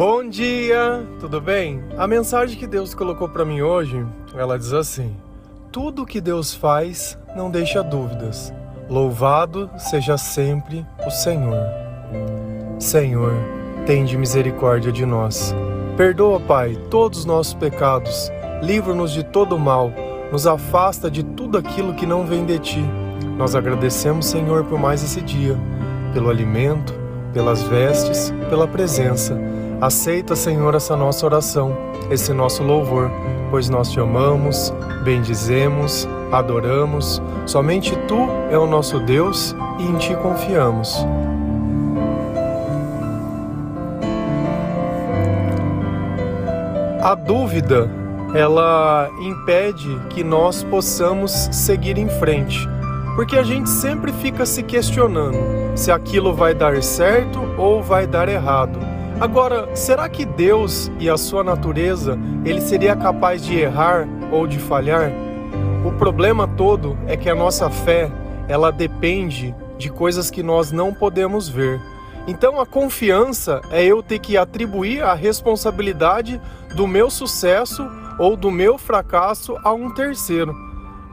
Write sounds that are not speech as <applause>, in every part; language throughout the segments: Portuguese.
Bom dia, tudo bem? A mensagem que Deus colocou para mim hoje, ela diz assim: Tudo que Deus faz não deixa dúvidas. Louvado seja sempre o Senhor. Senhor, tende misericórdia de nós. Perdoa, Pai, todos os nossos pecados. Livra-nos de todo mal. Nos afasta de tudo aquilo que não vem de ti. Nós agradecemos, Senhor, por mais esse dia, pelo alimento, pelas vestes, pela presença. Aceita, Senhor, essa nossa oração, esse nosso louvor, pois nós te amamos, bendizemos, adoramos. Somente tu é o nosso Deus e em ti confiamos. A dúvida, ela impede que nós possamos seguir em frente, porque a gente sempre fica se questionando se aquilo vai dar certo ou vai dar errado. Agora, será que Deus e a sua natureza, ele seria capaz de errar ou de falhar? O problema todo é que a nossa fé, ela depende de coisas que nós não podemos ver. Então a confiança é eu ter que atribuir a responsabilidade do meu sucesso ou do meu fracasso a um terceiro.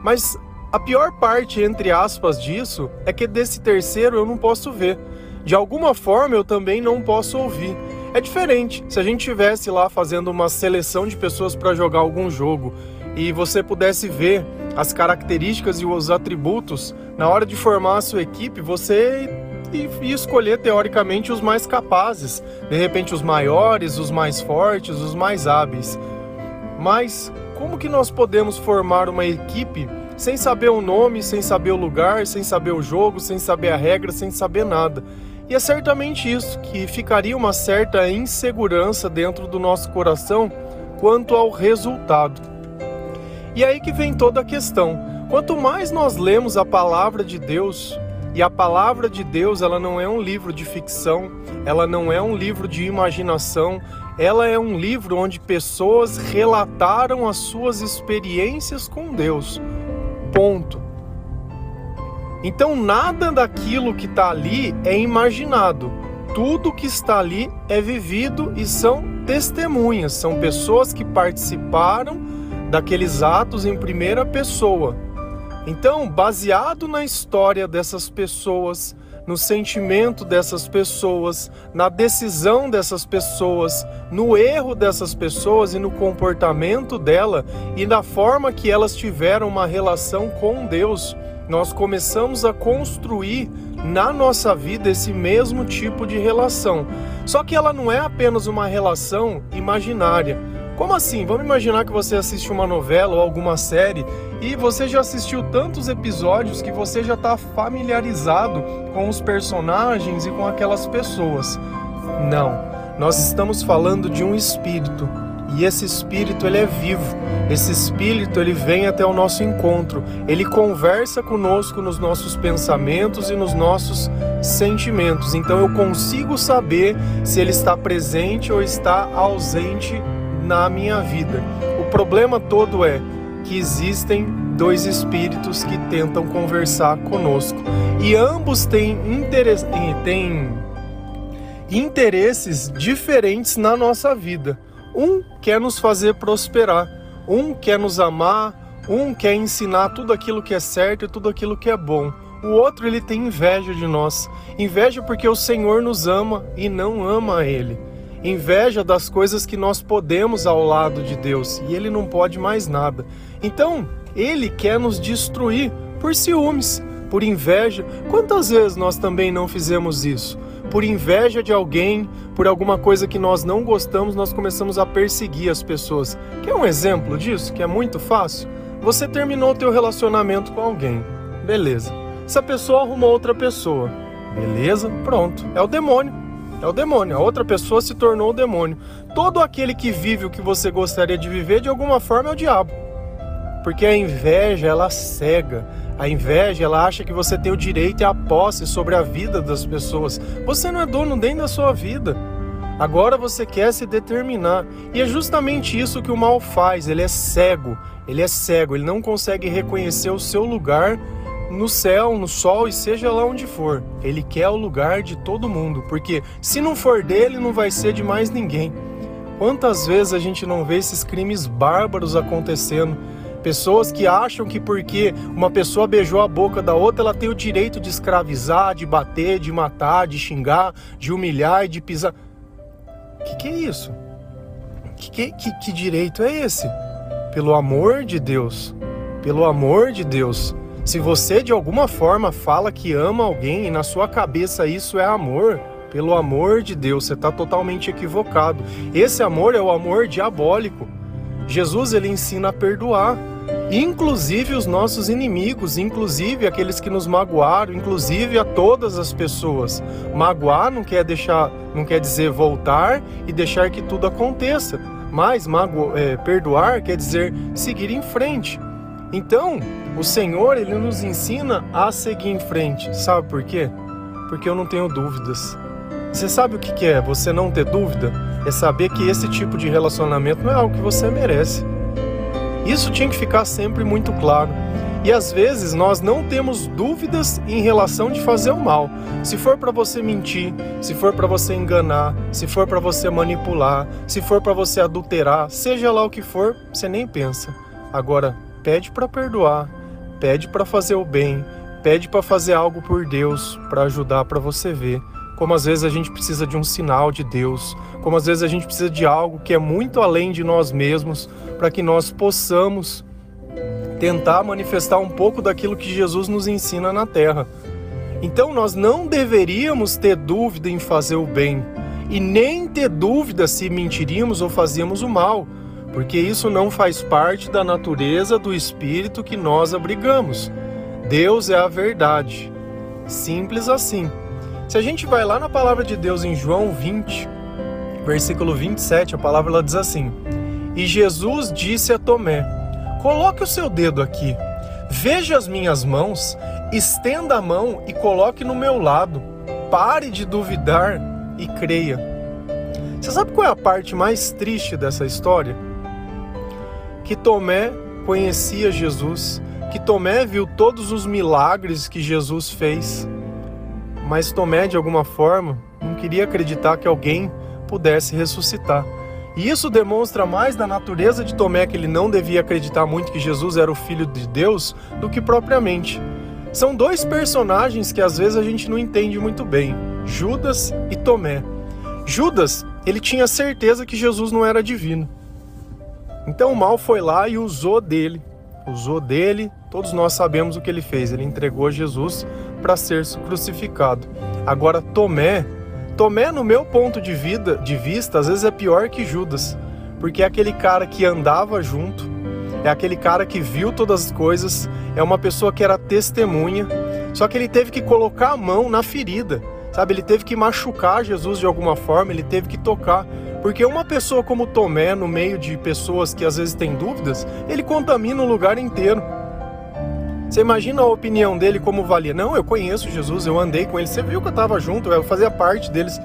Mas a pior parte, entre aspas, disso é que desse terceiro eu não posso ver. De alguma forma eu também não posso ouvir. É diferente. Se a gente tivesse lá fazendo uma seleção de pessoas para jogar algum jogo e você pudesse ver as características e os atributos na hora de formar a sua equipe, você ia escolher teoricamente os mais capazes, de repente os maiores, os mais fortes, os mais hábeis. Mas como que nós podemos formar uma equipe sem saber o nome, sem saber o lugar, sem saber o jogo, sem saber a regra, sem saber nada? E é certamente isso, que ficaria uma certa insegurança dentro do nosso coração quanto ao resultado. E aí que vem toda a questão. Quanto mais nós lemos a palavra de Deus, e a palavra de Deus, ela não é um livro de ficção, ela não é um livro de imaginação, ela é um livro onde pessoas relataram as suas experiências com Deus. Ponto. Então nada daquilo que está ali é imaginado. Tudo que está ali é vivido e são testemunhas, são pessoas que participaram daqueles atos em primeira pessoa. Então, baseado na história dessas pessoas, no sentimento dessas pessoas, na decisão dessas pessoas, no erro dessas pessoas e no comportamento dela e na forma que elas tiveram uma relação com Deus, nós começamos a construir na nossa vida esse mesmo tipo de relação. Só que ela não é apenas uma relação imaginária. Como assim? Vamos imaginar que você assiste uma novela ou alguma série e você já assistiu tantos episódios que você já está familiarizado com os personagens e com aquelas pessoas. Não, nós estamos falando de um espírito e esse espírito ele é vivo. Esse espírito ele vem até o nosso encontro. Ele conversa conosco nos nossos pensamentos e nos nossos sentimentos. Então eu consigo saber se ele está presente ou está ausente na minha vida. O problema todo é que existem dois espíritos que tentam conversar conosco e ambos têm, interesse, têm interesses diferentes na nossa vida. Um quer nos fazer prosperar, um quer nos amar, um quer ensinar tudo aquilo que é certo e tudo aquilo que é bom. O outro ele tem inveja de nós. Inveja porque o Senhor nos ama e não ama a ele. Inveja das coisas que nós podemos ao lado de Deus e ele não pode mais nada. Então, ele quer nos destruir por ciúmes, por inveja. Quantas vezes nós também não fizemos isso? Por inveja de alguém, por alguma coisa que nós não gostamos, nós começamos a perseguir as pessoas. Quer um exemplo disso, que é muito fácil? Você terminou o teu relacionamento com alguém. Beleza. Essa pessoa arrumou outra pessoa. Beleza? Pronto. É o demônio. É o demônio. A outra pessoa se tornou o demônio. Todo aquele que vive o que você gostaria de viver, de alguma forma, é o diabo. Porque a inveja, ela cega a inveja, ela acha que você tem o direito e a posse sobre a vida das pessoas. Você não é dono nem da sua vida. Agora você quer se determinar. E é justamente isso que o mal faz. Ele é cego. Ele é cego. Ele não consegue reconhecer o seu lugar no céu, no sol e seja lá onde for. Ele quer o lugar de todo mundo, porque se não for dele, não vai ser de mais ninguém. Quantas vezes a gente não vê esses crimes bárbaros acontecendo? Pessoas que acham que porque uma pessoa beijou a boca da outra, ela tem o direito de escravizar, de bater, de matar, de xingar, de humilhar e de pisar. Que que é isso? Que, que, que direito é esse? Pelo amor de Deus, pelo amor de Deus, se você de alguma forma fala que ama alguém e na sua cabeça isso é amor, pelo amor de Deus, você está totalmente equivocado. Esse amor é o amor diabólico. Jesus ele ensina a perdoar, inclusive os nossos inimigos, inclusive aqueles que nos magoaram, inclusive a todas as pessoas. Magoar não quer deixar, não quer dizer voltar e deixar que tudo aconteça, mas mago, é, perdoar quer dizer seguir em frente. Então, o Senhor, ele nos ensina a seguir em frente. Sabe por quê? Porque eu não tenho dúvidas. Você sabe o que é você não ter dúvida? É saber que esse tipo de relacionamento não é algo que você merece. Isso tinha que ficar sempre muito claro. E às vezes nós não temos dúvidas em relação de fazer o mal. Se for para você mentir, se for para você enganar, se for para você manipular, se for para você adulterar, seja lá o que for, você nem pensa. Agora, pede para perdoar, pede para fazer o bem, pede para fazer algo por Deus, para ajudar para você ver. Como às vezes a gente precisa de um sinal de Deus, como às vezes a gente precisa de algo que é muito além de nós mesmos, para que nós possamos tentar manifestar um pouco daquilo que Jesus nos ensina na terra. Então nós não deveríamos ter dúvida em fazer o bem e nem ter dúvida se mentiríamos ou fazíamos o mal, porque isso não faz parte da natureza do espírito que nós abrigamos. Deus é a verdade. Simples assim. Se a gente vai lá na palavra de Deus em João 20, versículo 27, a palavra ela diz assim: E Jesus disse a Tomé: Coloque o seu dedo aqui, veja as minhas mãos, estenda a mão e coloque no meu lado. Pare de duvidar e creia. Você sabe qual é a parte mais triste dessa história? que Tomé conhecia Jesus, que Tomé viu todos os milagres que Jesus fez, mas Tomé, de alguma forma, não queria acreditar que alguém pudesse ressuscitar. E isso demonstra mais da natureza de Tomé que ele não devia acreditar muito que Jesus era o filho de Deus do que propriamente. São dois personagens que às vezes a gente não entende muito bem, Judas e Tomé. Judas, ele tinha certeza que Jesus não era divino. Então o mal foi lá e usou dele, usou dele. Todos nós sabemos o que ele fez. Ele entregou Jesus para ser crucificado. Agora Tomé, Tomé no meu ponto de vida, de vista, às vezes é pior que Judas, porque é aquele cara que andava junto, é aquele cara que viu todas as coisas, é uma pessoa que era testemunha, só que ele teve que colocar a mão na ferida, sabe? Ele teve que machucar Jesus de alguma forma, ele teve que tocar. Porque uma pessoa como Tomé, no meio de pessoas que às vezes têm dúvidas, ele contamina o lugar inteiro. Você imagina a opinião dele como valia? Não, eu conheço Jesus, eu andei com ele, você viu que eu estava junto, eu fazia parte deles.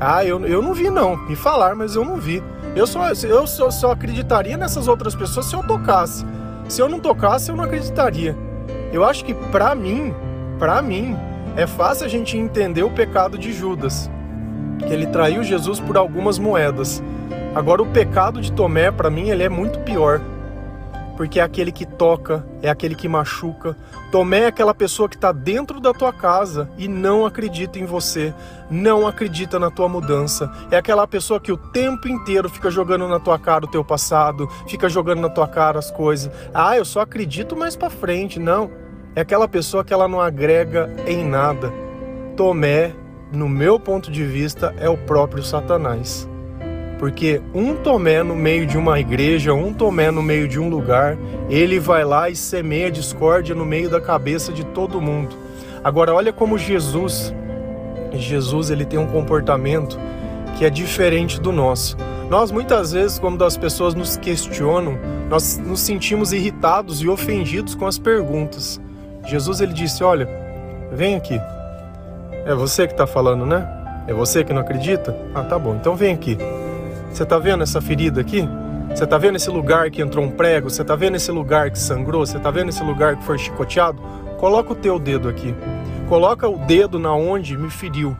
Ah, eu, eu não vi não, me falar, mas eu não vi. Eu só, eu só, só acreditaria nessas outras pessoas se eu tocasse. Se eu não tocasse, eu não acreditaria. Eu acho que para mim, para mim, é fácil a gente entender o pecado de Judas que ele traiu Jesus por algumas moedas. Agora o pecado de Tomé, para mim, ele é muito pior. Porque é aquele que toca, é aquele que machuca. Tomé é aquela pessoa que está dentro da tua casa e não acredita em você, não acredita na tua mudança. É aquela pessoa que o tempo inteiro fica jogando na tua cara o teu passado, fica jogando na tua cara as coisas. Ah, eu só acredito mais para frente. Não. É aquela pessoa que ela não agrega em nada. Tomé no meu ponto de vista, é o próprio Satanás. Porque um Tomé no meio de uma igreja, um Tomé no meio de um lugar, ele vai lá e semeia discórdia no meio da cabeça de todo mundo. Agora, olha como Jesus, Jesus ele tem um comportamento que é diferente do nosso. Nós muitas vezes, quando as pessoas nos questionam, nós nos sentimos irritados e ofendidos com as perguntas. Jesus ele disse: "Olha, vem aqui. É você que está falando, né? É você que não acredita? Ah, tá bom. Então vem aqui. Você está vendo essa ferida aqui? Você está vendo esse lugar que entrou um prego? Você está vendo esse lugar que sangrou? Você está vendo esse lugar que foi chicoteado? Coloca o teu dedo aqui. Coloca o dedo na onde me feriu.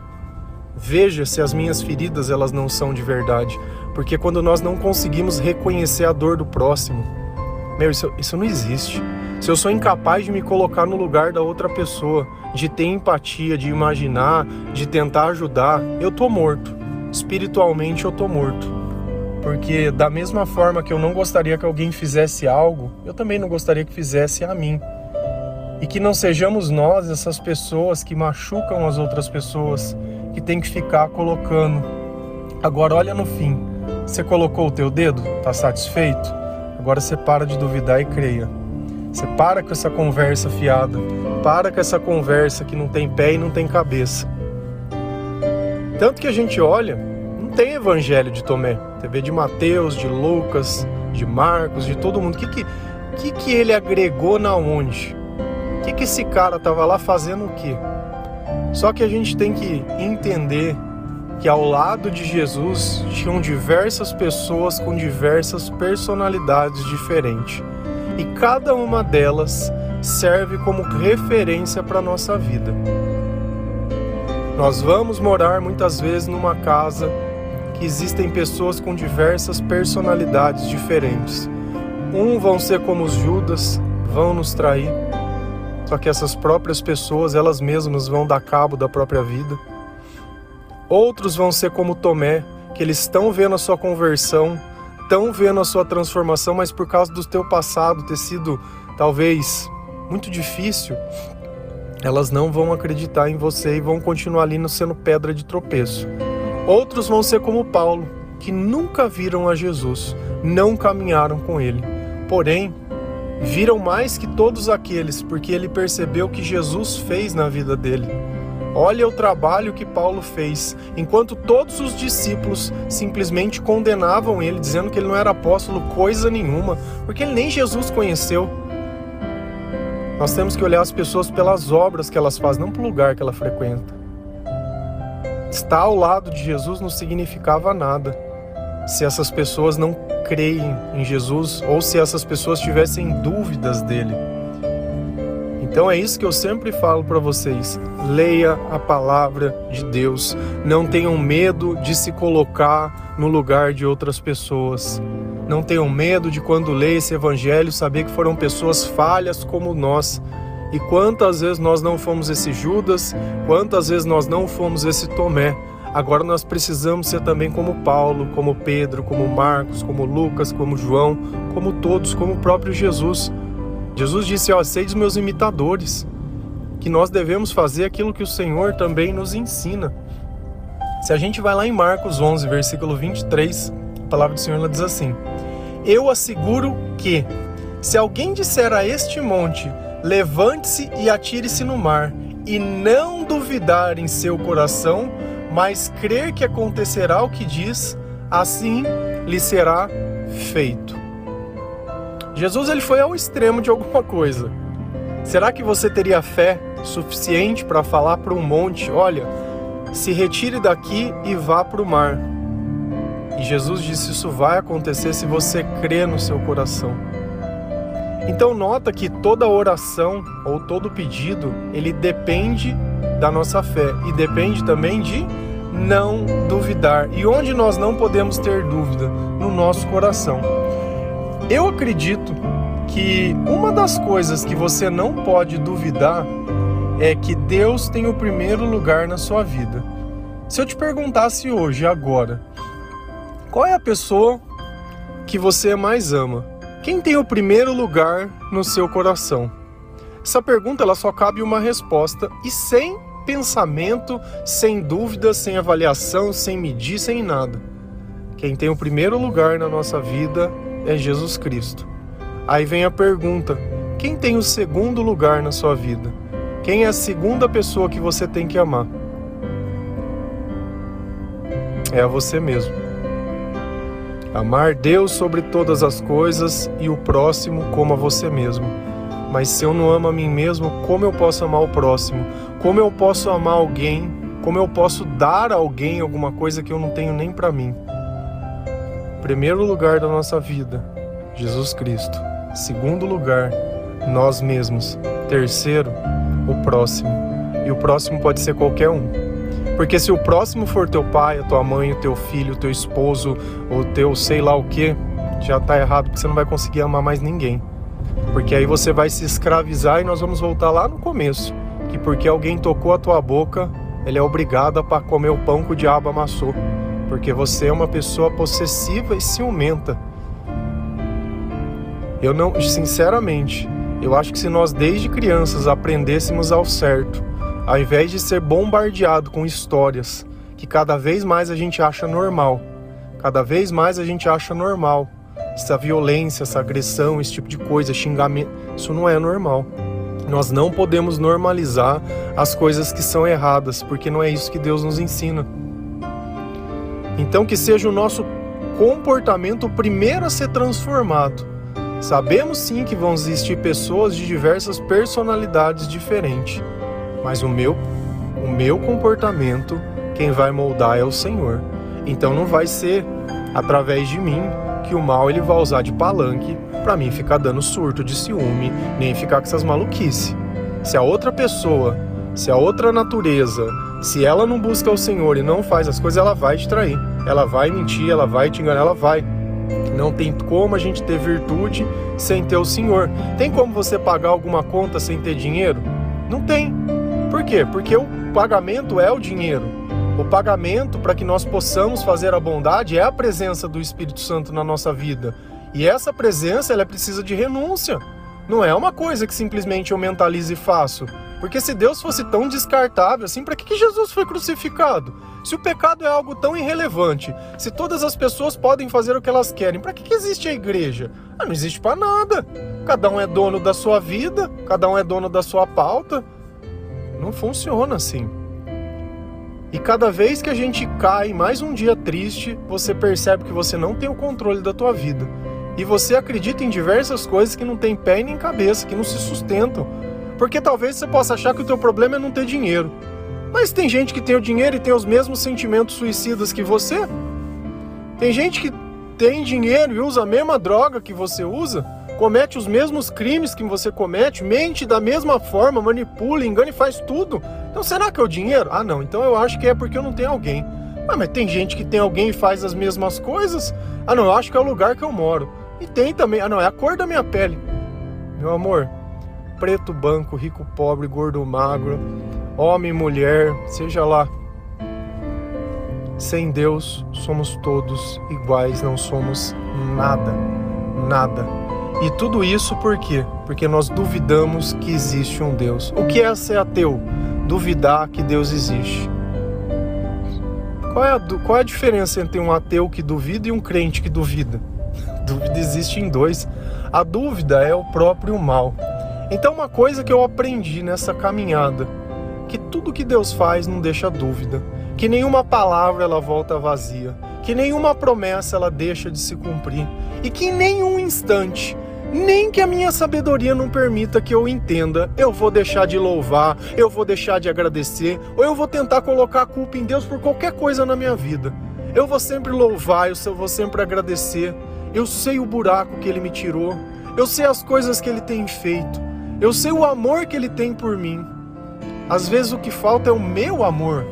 Veja se as minhas feridas elas não são de verdade, porque quando nós não conseguimos reconhecer a dor do próximo, meu, isso, isso não existe. Se eu sou incapaz de me colocar no lugar da outra pessoa, de ter empatia, de imaginar, de tentar ajudar, eu tô morto. Espiritualmente eu tô morto. Porque da mesma forma que eu não gostaria que alguém fizesse algo, eu também não gostaria que fizesse a mim. E que não sejamos nós essas pessoas que machucam as outras pessoas, que tem que ficar colocando. Agora olha no fim. Você colocou o teu dedo? Tá satisfeito? Agora você para de duvidar e creia. Você para com essa conversa fiada. Para com essa conversa que não tem pé e não tem cabeça. Tanto que a gente olha tem evangelho de Tomé. Você vê de Mateus, de Lucas, de Marcos, de todo mundo. O que, que, que, que ele agregou na onde? O que, que esse cara tava lá fazendo o quê? Só que a gente tem que entender que ao lado de Jesus tinham diversas pessoas com diversas personalidades diferentes. E cada uma delas serve como referência para a nossa vida. Nós vamos morar muitas vezes numa casa que existem pessoas com diversas personalidades diferentes. Um vão ser como os Judas, vão nos trair. Só que essas próprias pessoas, elas mesmas vão dar cabo da própria vida. Outros vão ser como Tomé, que eles estão vendo a sua conversão, estão vendo a sua transformação, mas por causa do teu passado ter sido talvez muito difícil, elas não vão acreditar em você e vão continuar ali sendo pedra de tropeço. Outros vão ser como Paulo, que nunca viram a Jesus, não caminharam com ele. Porém, viram mais que todos aqueles, porque ele percebeu que Jesus fez na vida dele. Olha o trabalho que Paulo fez, enquanto todos os discípulos simplesmente condenavam ele, dizendo que ele não era apóstolo coisa nenhuma, porque ele nem Jesus conheceu. Nós temos que olhar as pessoas pelas obras que elas fazem, não pelo lugar que ela frequenta. Estar ao lado de Jesus não significava nada se essas pessoas não creem em Jesus ou se essas pessoas tivessem dúvidas dele. Então é isso que eu sempre falo para vocês. Leia a palavra de Deus. Não tenham medo de se colocar no lugar de outras pessoas. Não tenham medo de quando lê esse evangelho saber que foram pessoas falhas como nós e quantas vezes nós não fomos esse Judas, quantas vezes nós não fomos esse Tomé. Agora nós precisamos ser também como Paulo, como Pedro, como Marcos, como Lucas, como João, como todos, como o próprio Jesus. Jesus disse: Ó, seis meus imitadores, que nós devemos fazer aquilo que o Senhor também nos ensina. Se a gente vai lá em Marcos 11, versículo 23, a palavra do Senhor diz assim: Eu asseguro que, se alguém disser a este monte, Levante-se e atire-se no mar, e não duvidar em seu coração, mas crer que acontecerá o que diz, assim lhe será feito. Jesus ele foi ao extremo de alguma coisa. Será que você teria fé suficiente para falar para um monte, olha, se retire daqui e vá para o mar? E Jesus disse: Isso vai acontecer se você crer no seu coração. Então nota que toda oração ou todo pedido, ele depende da nossa fé e depende também de não duvidar. E onde nós não podemos ter dúvida? No nosso coração. Eu acredito que uma das coisas que você não pode duvidar é que Deus tem o primeiro lugar na sua vida. Se eu te perguntasse hoje, agora, qual é a pessoa que você mais ama? Quem tem o primeiro lugar no seu coração? Essa pergunta ela só cabe uma resposta e sem pensamento, sem dúvida, sem avaliação, sem medir, sem nada. Quem tem o primeiro lugar na nossa vida é Jesus Cristo. Aí vem a pergunta: quem tem o segundo lugar na sua vida? Quem é a segunda pessoa que você tem que amar? É a você mesmo. Amar Deus sobre todas as coisas e o próximo como a você mesmo. Mas se eu não amo a mim mesmo, como eu posso amar o próximo? Como eu posso amar alguém? Como eu posso dar a alguém alguma coisa que eu não tenho nem para mim? Primeiro lugar da nossa vida, Jesus Cristo. Segundo lugar, nós mesmos. Terceiro, o próximo. E o próximo pode ser qualquer um. Porque se o próximo for teu pai, a tua mãe, o teu filho, o teu esposo, o teu sei lá o que, já tá errado, porque você não vai conseguir amar mais ninguém. Porque aí você vai se escravizar e nós vamos voltar lá no começo. Que porque alguém tocou a tua boca, ele é obrigado a comer o pão que o diabo amassou. Porque você é uma pessoa possessiva e ciumenta. Eu não, sinceramente, eu acho que se nós desde crianças aprendêssemos ao certo, ao invés de ser bombardeado com histórias que cada vez mais a gente acha normal, cada vez mais a gente acha normal essa violência, essa agressão, esse tipo de coisa, xingamento, isso não é normal. Nós não podemos normalizar as coisas que são erradas, porque não é isso que Deus nos ensina. Então que seja o nosso comportamento o primeiro a ser transformado Sabemos sim que vão existir pessoas de diversas personalidades diferentes, mas o meu, o meu comportamento, quem vai moldar é o Senhor. Então não vai ser através de mim que o mal ele vai usar de palanque para mim ficar dando surto de ciúme, nem ficar com essas maluquices. Se a outra pessoa, se a outra natureza, se ela não busca o Senhor e não faz as coisas, ela vai te trair. Ela vai mentir, ela vai te enganar, ela vai. Não tem como a gente ter virtude sem ter o Senhor. Tem como você pagar alguma conta sem ter dinheiro? Não tem. Por quê? Porque o pagamento é o dinheiro. O pagamento para que nós possamos fazer a bondade é a presença do Espírito Santo na nossa vida. E essa presença ela precisa de renúncia. Não é uma coisa que simplesmente eu mentalize e faço. Porque se Deus fosse tão descartável assim, para que, que Jesus foi crucificado? Se o pecado é algo tão irrelevante, se todas as pessoas podem fazer o que elas querem, para que, que existe a igreja? Ah, não existe para nada. Cada um é dono da sua vida, cada um é dono da sua pauta. Não funciona assim. E cada vez que a gente cai mais um dia triste, você percebe que você não tem o controle da tua vida. E você acredita em diversas coisas que não tem pé nem cabeça, que não se sustentam. Porque talvez você possa achar que o teu problema é não ter dinheiro. Mas tem gente que tem o dinheiro e tem os mesmos sentimentos suicidas que você. Tem gente que tem dinheiro e usa a mesma droga que você usa, comete os mesmos crimes que você comete, mente da mesma forma, manipula, engana e faz tudo. Então será que é o dinheiro? Ah, não. Então eu acho que é porque eu não tenho alguém. Ah, mas tem gente que tem alguém e faz as mesmas coisas? Ah, não. Eu acho que é o lugar que eu moro. E tem também. Ah, não. É a cor da minha pele. Meu amor, preto, branco, rico, pobre, gordo, magro, homem, mulher, seja lá. Sem Deus somos todos iguais, não somos nada, nada. E tudo isso por quê? Porque nós duvidamos que existe um Deus. O que é ser ateu? Duvidar que Deus existe. Qual é, a, qual é a diferença entre um ateu que duvida e um crente que duvida? <laughs> dúvida existe em dois. A dúvida é o próprio mal. Então, uma coisa que eu aprendi nessa caminhada, que tudo que Deus faz não deixa dúvida, que nenhuma palavra ela volta vazia, que nenhuma promessa ela deixa de se cumprir e que em nenhum instante, nem que a minha sabedoria não permita que eu entenda, eu vou deixar de louvar, eu vou deixar de agradecer, ou eu vou tentar colocar a culpa em Deus por qualquer coisa na minha vida. Eu vou sempre louvar, eu vou sempre agradecer. Eu sei o buraco que ele me tirou, eu sei as coisas que ele tem feito. Eu sei o amor que ele tem por mim. Às vezes o que falta é o meu amor.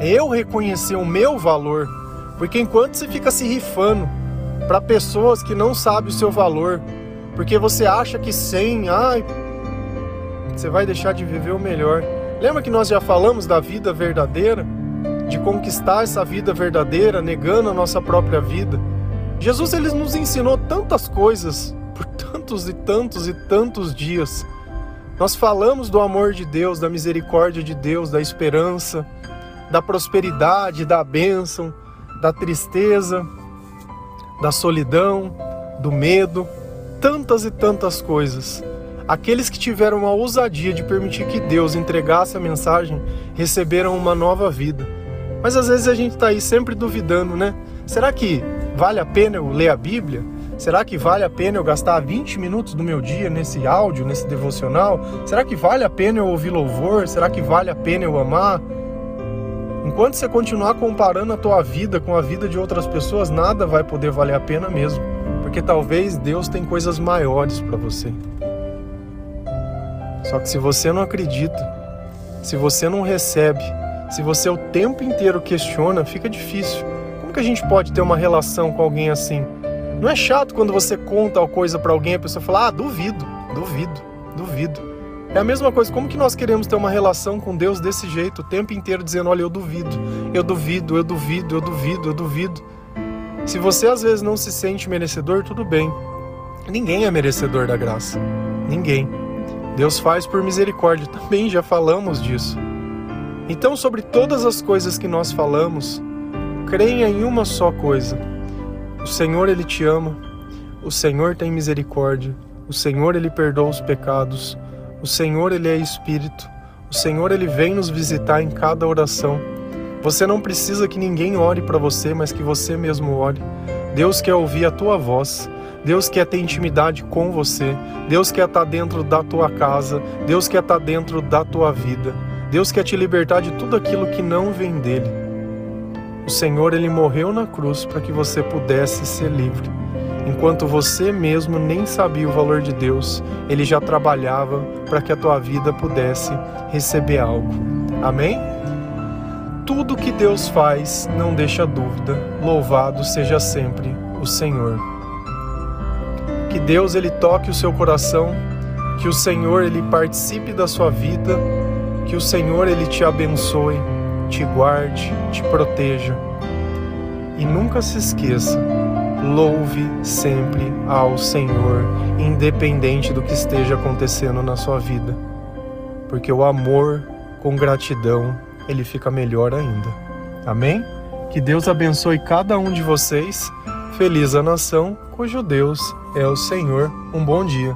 É eu reconhecer o meu valor. Porque enquanto você fica se rifando para pessoas que não sabem o seu valor, porque você acha que sem, ai, você vai deixar de viver o melhor. Lembra que nós já falamos da vida verdadeira? De conquistar essa vida verdadeira, negando a nossa própria vida. Jesus ele nos ensinou tantas coisas por tantos e tantos e tantos dias. Nós falamos do amor de Deus, da misericórdia de Deus, da esperança, da prosperidade, da bênção, da tristeza, da solidão, do medo, tantas e tantas coisas. Aqueles que tiveram a ousadia de permitir que Deus entregasse a mensagem receberam uma nova vida. Mas às vezes a gente está aí sempre duvidando, né? Será que vale a pena eu ler a Bíblia? Será que vale a pena eu gastar 20 minutos do meu dia nesse áudio, nesse devocional? Será que vale a pena eu ouvir louvor? Será que vale a pena eu amar? Enquanto você continuar comparando a tua vida com a vida de outras pessoas, nada vai poder valer a pena mesmo, porque talvez Deus tem coisas maiores para você. Só que se você não acredita, se você não recebe, se você o tempo inteiro questiona, fica difícil. Como que a gente pode ter uma relação com alguém assim? Não é chato quando você conta uma coisa para alguém e a pessoa fala: "Ah, duvido, duvido, duvido". É a mesma coisa, como que nós queremos ter uma relação com Deus desse jeito, o tempo inteiro dizendo: "Olha, eu duvido, eu duvido, eu duvido, eu duvido, eu duvido". Se você às vezes não se sente merecedor, tudo bem. Ninguém é merecedor da graça. Ninguém. Deus faz por misericórdia, também já falamos disso. Então, sobre todas as coisas que nós falamos, creia em uma só coisa. O Senhor ele te ama. O Senhor tem misericórdia. O Senhor ele perdoa os pecados. O Senhor ele é espírito. O Senhor ele vem nos visitar em cada oração. Você não precisa que ninguém ore para você, mas que você mesmo ore. Deus quer ouvir a tua voz. Deus quer ter intimidade com você. Deus quer estar dentro da tua casa. Deus quer estar dentro da tua vida. Deus quer te libertar de tudo aquilo que não vem dele. O Senhor ele morreu na cruz para que você pudesse ser livre. Enquanto você mesmo nem sabia o valor de Deus, ele já trabalhava para que a tua vida pudesse receber algo. Amém? tudo que Deus faz não deixa dúvida. Louvado seja sempre o Senhor. Que Deus ele toque o seu coração, que o Senhor ele participe da sua vida, que o Senhor ele te abençoe, te guarde, te proteja. E nunca se esqueça, louve sempre ao Senhor, independente do que esteja acontecendo na sua vida. Porque o amor com gratidão ele fica melhor ainda. Amém? Que Deus abençoe cada um de vocês. Feliz a nação cujo Deus é o Senhor. Um bom dia.